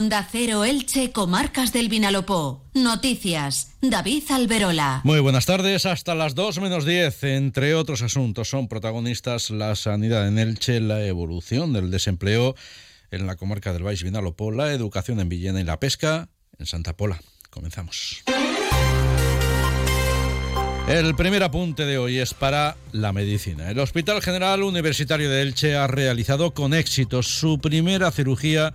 Onda Cero Elche, Comarcas del Vinalopó. Noticias. David Alberola. Muy buenas tardes. Hasta las 2 menos 10, entre otros asuntos, son protagonistas la sanidad en Elche, la evolución del desempleo en la comarca del Baix Vinalopó, la educación en Villena y la pesca en Santa Pola. Comenzamos. El primer apunte de hoy es para la medicina. El Hospital General Universitario de Elche ha realizado con éxito su primera cirugía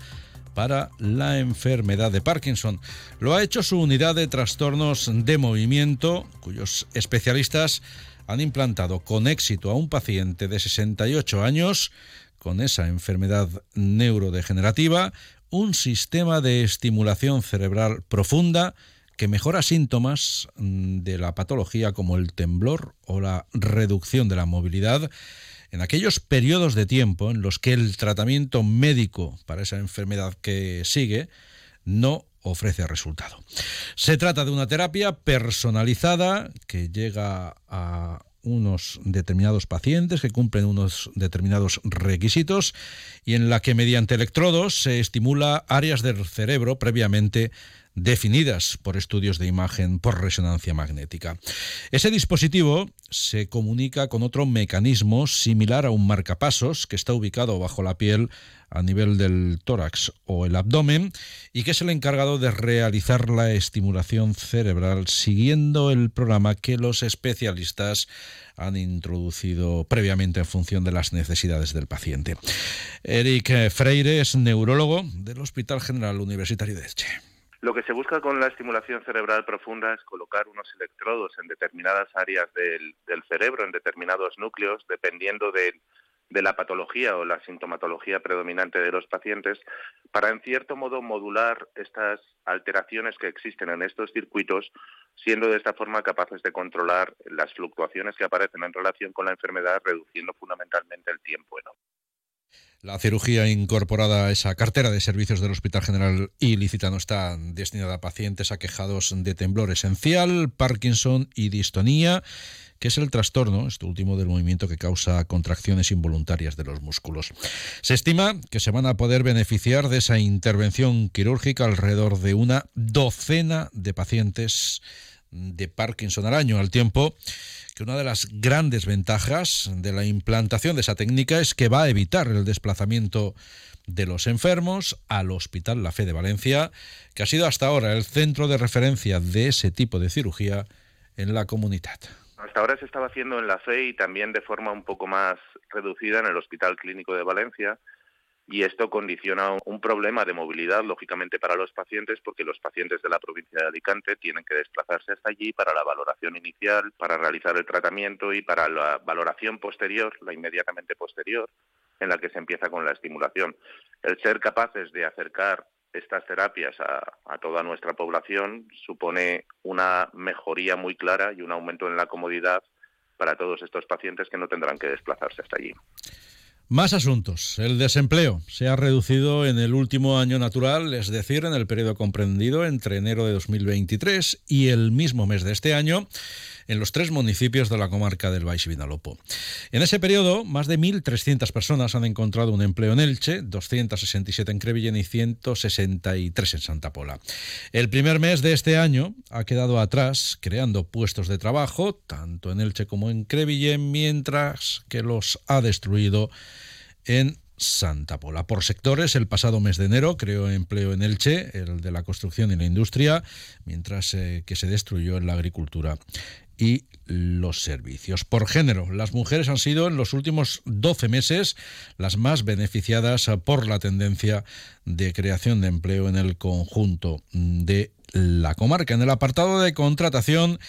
para la enfermedad de Parkinson. Lo ha hecho su unidad de trastornos de movimiento, cuyos especialistas han implantado con éxito a un paciente de 68 años con esa enfermedad neurodegenerativa un sistema de estimulación cerebral profunda que mejora síntomas de la patología como el temblor o la reducción de la movilidad en aquellos periodos de tiempo en los que el tratamiento médico para esa enfermedad que sigue no ofrece resultado. Se trata de una terapia personalizada que llega a unos determinados pacientes que cumplen unos determinados requisitos y en la que mediante electrodos se estimula áreas del cerebro previamente definidas por estudios de imagen por resonancia magnética. Ese dispositivo se comunica con otro mecanismo similar a un marcapasos que está ubicado bajo la piel a nivel del tórax o el abdomen y que es el encargado de realizar la estimulación cerebral siguiendo el programa que los especialistas han introducido previamente en función de las necesidades del paciente. Eric Freire es neurólogo del Hospital General Universitario de Elche. Lo que se busca con la estimulación cerebral profunda es colocar unos electrodos en determinadas áreas del, cerebro, en determinados núcleos, dependiendo de, la patología o la sintomatología predominante de los pacientes, para en cierto modo modular estas alteraciones que existen en estos circuitos, siendo de esta forma capaces de controlar las fluctuaciones que aparecen en relación con la enfermedad, reduciendo fundamentalmente el tiempo. ¿no? La cirugía incorporada a esa cartera de servicios del Hospital General Ilicitano está destinada a pacientes aquejados de temblor esencial, Parkinson y distonía, que es el trastorno, esto último, del movimiento que causa contracciones involuntarias de los músculos. Se estima que se van a poder beneficiar de esa intervención quirúrgica alrededor de una docena de pacientes de Parkinson al año, al tiempo que una de las grandes ventajas de la implantación de esa técnica es que va a evitar el desplazamiento de los enfermos al Hospital La Fe de Valencia, que ha sido hasta ahora el centro de referencia de ese tipo de cirugía en la comunidad. Hasta ahora se estaba haciendo en La Fe y también de forma un poco más reducida en el Hospital Clínico de Valencia, y esto condiciona un problema de movilidad, lógicamente, para los pacientes, porque los pacientes de la provincia de Alicante tienen que desplazarse hasta allí para la valoración inicial, para realizar el tratamiento y para la valoración posterior, la inmediatamente posterior, en la que se empieza con la estimulación. El ser capaces de acercar estas terapias a, toda nuestra población supone una mejoría muy clara y un aumento en la comodidad para todos estos pacientes que no tendrán que desplazarse hasta allí. Más asuntos. El desempleo se ha reducido en el último año natural, es decir, en el periodo comprendido entre enero de 2023 y el mismo mes de este año en los tres municipios de la comarca del Baix Vinalopó. En ese periodo, más de 1.300 personas han encontrado un empleo en Elche, 267 en Crevillén y 163 en Santa Pola. El primer mes de este año ha quedado atrás, creando puestos de trabajo, tanto en Elche como en Crevillén, mientras que los ha destruido en Santa Pola. Por sectores, el pasado mes de enero creó empleo en Elche, el de la construcción y la industria, mientras eh, que se destruyó en la agricultura y los servicios. Por género, las mujeres han sido en los últimos 12 meses las más beneficiadas por la tendencia de creación de empleo en el conjunto de la comarca. En el apartado de contratación,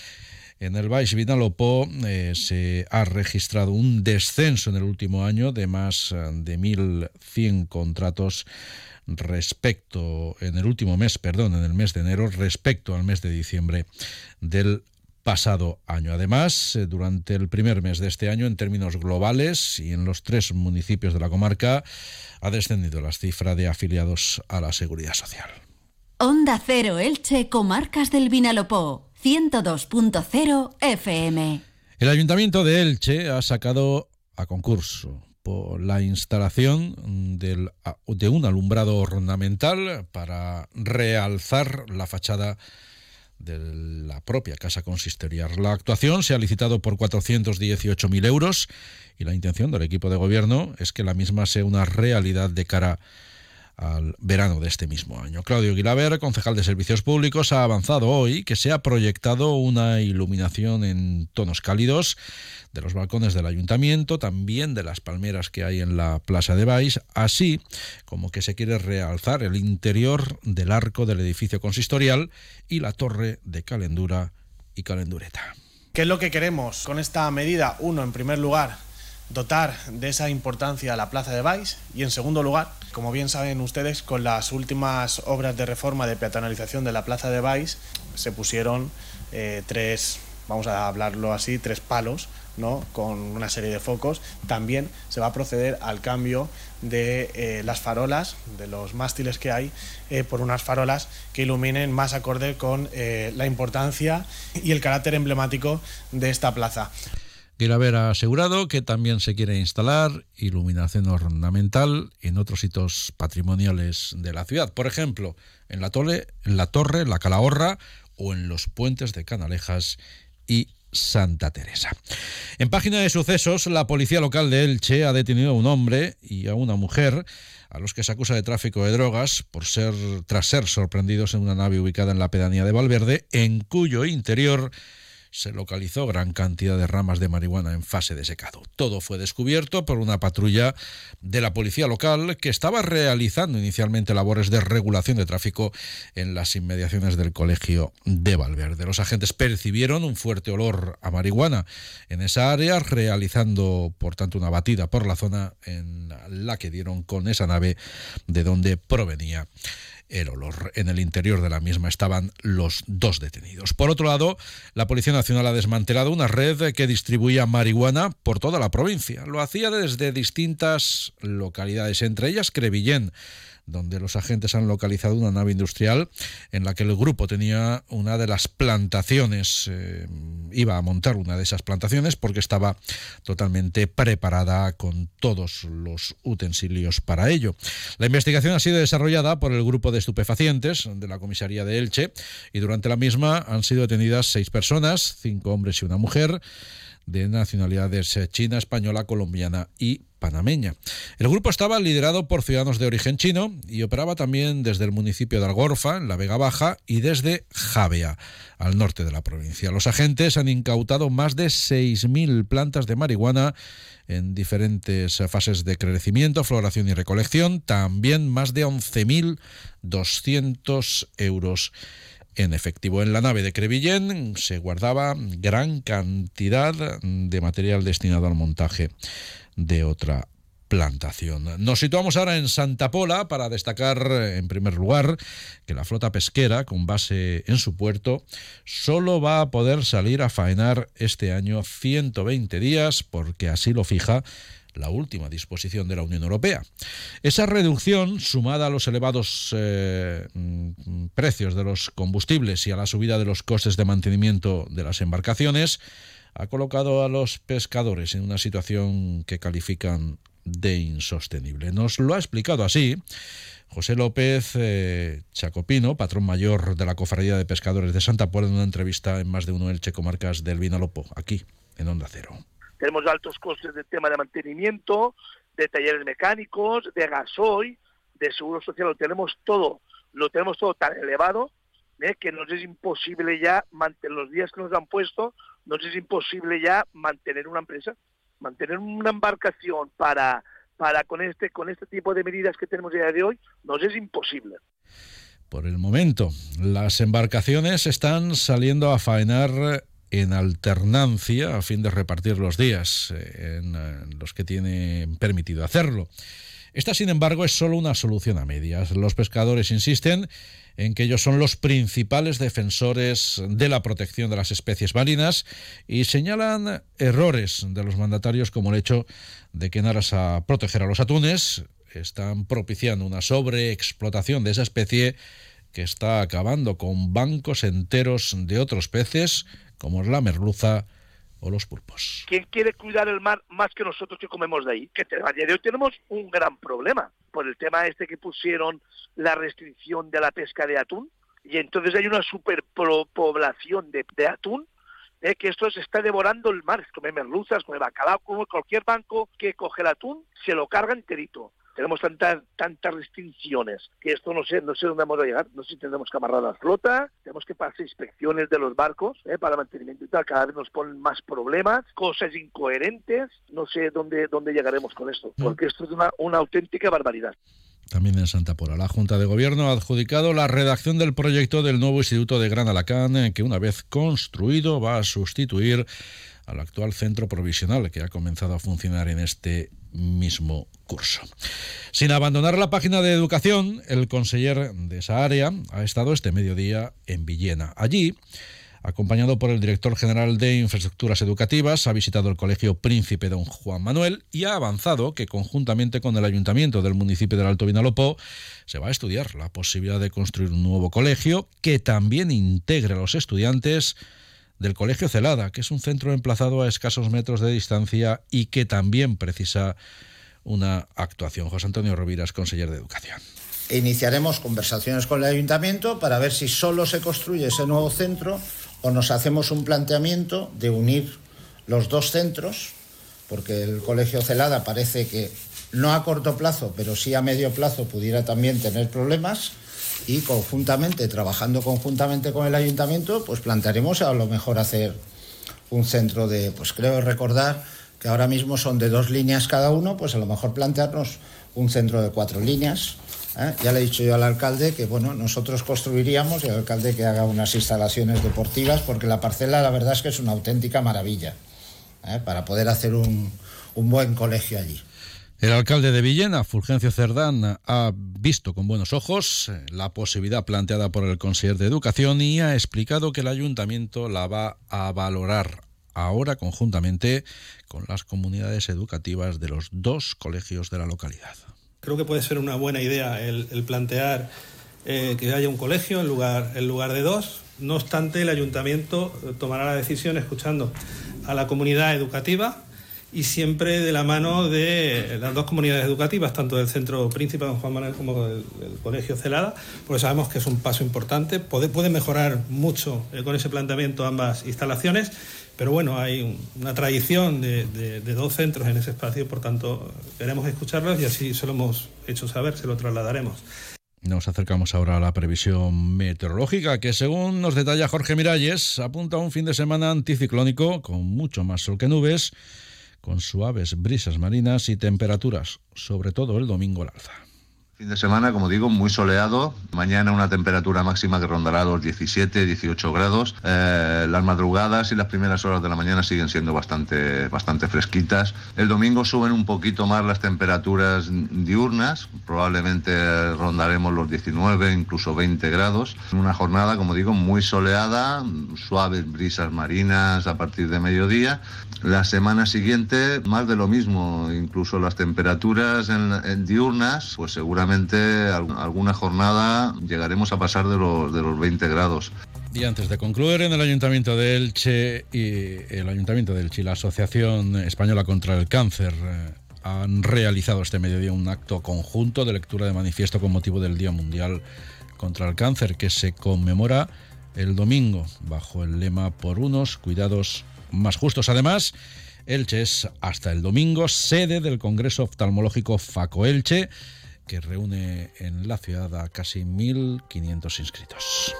en el Baix Vinalopó eh, se ha registrado un descenso en el último año de más de 1.100 contratos respecto, en el último mes, perdón, en el mes de enero, respecto al mes de diciembre del pasado año. Además, eh, durante el primer mes de este año, en términos globales y en los tres municipios de la comarca, ha descendido la cifra de afiliados a la seguridad social. Onda Cero Elche, Comarcas del Vinalopó, 102.0 FM. El Ayuntamiento de Elche ha sacado a concurso por la instalación de un alumbrado ornamental para realzar la fachada de la propia casa consistorial. La actuación se ha licitado por 418.000 euros y la intención del equipo de gobierno es que la misma sea una realidad de cara a al verano de este mismo año. Claudio Guilaber, concejal de Servicios Públicos, ha avanzado hoy que se ha proyectado una iluminación en tonos cálidos de los balcones del ayuntamiento, también de las palmeras que hay en la Plaza de Baix, así como que se quiere realzar el interior del arco del edificio consistorial y la torre de calendura y calendureta. ¿Qué es lo que queremos con esta medida? Uno, en primer lugar, dotar de esa importancia a la Plaza de Baix y en segundo lugar, como bien saben ustedes, con las últimas obras de reforma de peatonalización de la Plaza de Baix se pusieron eh, tres, vamos a hablarlo así, tres palos ¿no? con una serie de focos. También se va a proceder al cambio de eh, las farolas, de los mástiles que hay, eh, por unas farolas que iluminen más acorde con la importancia y el carácter emblemático de esta plaza. Quiere haber asegurado que también se quiere instalar iluminación ornamental en otros sitios patrimoniales de la ciudad, por ejemplo, en la, tole, en la Torre, la Calahorra o en los puentes de Canalejas y Santa Teresa. En página de sucesos, la policía local de Elche ha detenido a un hombre y a una mujer a los que se acusa de tráfico de drogas por ser tras ser sorprendidos en una nave ubicada en la pedanía de Valverde, en cuyo interior se localizó gran cantidad de ramas de marihuana en fase de secado. Todo fue descubierto por una patrulla de la policía local que estaba realizando inicialmente labores de regulación de tráfico en las inmediaciones del colegio de Valverde. Los agentes percibieron un fuerte olor a marihuana en esa área, realizando por tanto una batida por la zona en la que dieron con esa nave de donde provenía el olor. En el interior de la misma estaban los dos detenidos. Por otro lado, la Policía Nacional ha desmantelado una red que distribuía marihuana por toda la provincia. Lo hacía desde distintas localidades, entre ellas Crevillén donde los agentes han localizado una nave industrial en la que el grupo tenía una de las plantaciones, eh, iba a montar una de esas plantaciones porque estaba totalmente preparada con todos los utensilios para ello. La investigación ha sido desarrollada por el grupo de estupefacientes de la comisaría de Elche y durante la misma han sido detenidas seis personas, cinco hombres y una mujer de nacionalidades china, española, colombiana y panameña. El grupo estaba liderado por ciudadanos de origen chino y operaba también desde el municipio de Algorfa, en la Vega Baja, y desde Javea, al norte de la provincia. Los agentes han incautado más de 6.000 plantas de marihuana en diferentes fases de crecimiento, floración y recolección, también más de 11.200 euros en efectivo. En la nave de Crevillén se guardaba gran cantidad de material destinado al montaje de otra plantación. Nos situamos ahora en Santa Pola para destacar en primer lugar que la flota pesquera con base en su puerto solo va a poder salir a faenar este año 120 días porque así lo fija la última disposición de la Unión Europea. Esa reducción, sumada a los elevados eh, mm, precios de los combustibles y a la subida de los costes de mantenimiento de las embarcaciones, ha colocado a los pescadores en una situación que califican de insostenible. Nos lo ha explicado así José López eh, Chacopino, patrón mayor de la Cofradía de Pescadores de Santa Pola, en una entrevista en más de uno Elche Comarcas del Vinalopo, aquí en Onda Cero. Tenemos altos costes de tema de mantenimiento, de talleres mecánicos, de gasoil, de seguro social, lo tenemos todo, lo tenemos todo tan elevado ¿eh? que nos es imposible ya mantener los días que nos han puesto, nos es imposible ya mantener una empresa, mantener una embarcación para para con este con este tipo de medidas que tenemos a día de hoy nos es imposible. Por el momento, las embarcaciones están saliendo a faenar en alternancia a fin de repartir los días eh, en los que tienen permitido hacerlo. Esta, sin embargo, es solo una solución a medias. Los pescadores insisten en que ellos son los principales defensores de la protección de las especies marinas y señalan errores de los mandatarios como el hecho de que en aras a proteger a los atunes están propiciando una sobreexplotación de esa especie que está acabando con bancos enteros de otros peces como es la merluza o los pulpos. ¿Quién quiere cuidar el mar más que nosotros que comemos de ahí? Que a día de hoy tenemos un gran problema por el tema este que pusieron la restricción de la pesca de atún y entonces hay una superpoblación de, de atún eh, que esto se está devorando el mar, come merluzas, come bacalao, como cualquier banco que coge el atún, se lo carga enterito tenemos tantas tantas restricciones que esto no sé no sé dónde vamos a llegar no sé si tendremos que amarrar la flota tenemos que pasar inspecciones de los barcos ¿eh? para mantenimiento y tal cada vez nos ponen más problemas cosas incoherentes no sé dónde dónde llegaremos con esto mm. porque esto es una, una auténtica barbaridad también en Santa Pola. La Junta de Gobierno ha adjudicado la redacción del proyecto del nuevo Instituto de Gran Alacán, que una vez construido va a sustituir al actual centro provisional que ha comenzado a funcionar en este mismo curso. Sin abandonar la página de educación, el conseller de esa área ha estado este mediodía en Villena. Allí, acompañado por el director general de Infraestructuras Educativas, ha visitado el Colegio Príncipe Don Juan Manuel y ha avanzado que conjuntamente con el ayuntamiento del municipio del Alto Vinalopó se va a estudiar la posibilidad de construir un nuevo colegio que también integre a los estudiantes del Colegio Celada, que es un centro emplazado a escasos metros de distancia y que también precisa una actuación. José Antonio Roviras, conseller de Educación. Iniciaremos conversaciones con el ayuntamiento para ver si solo se construye ese nuevo centro o nos hacemos un planteamiento de unir los dos centros, porque el Colegio Celada parece que no a corto plazo, pero sí a medio plazo pudiera también tener problemas y conjuntamente, trabajando conjuntamente con el ayuntamiento, pues plantearemos a lo mejor hacer un centro de, pues creo recordar que ahora mismo son de dos líneas cada uno, pues a lo mejor plantearnos un centro de cuatro líneas. ¿eh? Ya le he dicho yo al alcalde que bueno, nosotros construiríamos y el alcalde que haga unas instalaciones deportivas, porque la parcela la verdad es que es una auténtica maravilla ¿eh? para poder hacer un, un buen colegio allí. El alcalde de Villena, Fulgencio Cerdán, ha visto con buenos ojos eh, la posibilidad planteada por el consejero de Educación y ha explicado que el ayuntamiento la va a valorar ahora conjuntamente con las comunidades educativas de los dos colegios de la localidad. Creo que puede ser una buena idea el, plantear eh, que haya un colegio en lugar, en lugar de dos. No obstante, el ayuntamiento tomará la decisión escuchando a la comunidad educativa y siempre de la mano de las dos comunidades educativas, tanto del Centro Príncipe Don Juan Manuel como del, Colegio Celada, porque sabemos que es un paso importante. Puede, puede mejorar mucho eh, con ese planteamiento ambas instalaciones, pero bueno, hay una tradición de, de, dos centros en ese espacio, por tanto, queremos escucharlos y así se lo hemos hecho saber, se lo trasladaremos. Nos acercamos ahora a la previsión meteorológica, que según nos detalla Jorge Miralles, apunta a un fin de semana anticiclónico con mucho más sol que nubes con suaves brisas marinas y temperaturas, sobre todo el domingo al alza. Fin de semana, como digo, muy soleado. Mañana una temperatura máxima que rondará los 17, 18 grados. Eh, las madrugadas y las primeras horas de la mañana siguen siendo bastante, bastante fresquitas. El domingo suben un poquito más las temperaturas diurnas. Probablemente rondaremos los 19, incluso 20 grados. Una jornada, como digo, muy soleada, suaves brisas marinas a partir de mediodía. La semana siguiente, más de lo mismo. Incluso las temperaturas en, en diurnas, pues seguramente alguna jornada llegaremos a pasar de los, de los 20 grados. Y antes de concluir, en el Ayuntamiento de Elche y el Ayuntamiento de Elche y la Asociación Española contra el Cáncer eh, han realizado este mediodía un acto conjunto de lectura de manifiesto con motivo del Día Mundial contra el Cáncer que se conmemora el domingo bajo el lema por unos cuidados más justos. Además, Elche es hasta el domingo sede del Congreso Oftalmológico FACO Elche que reúne en la ciudad a casi 1.500 inscritos.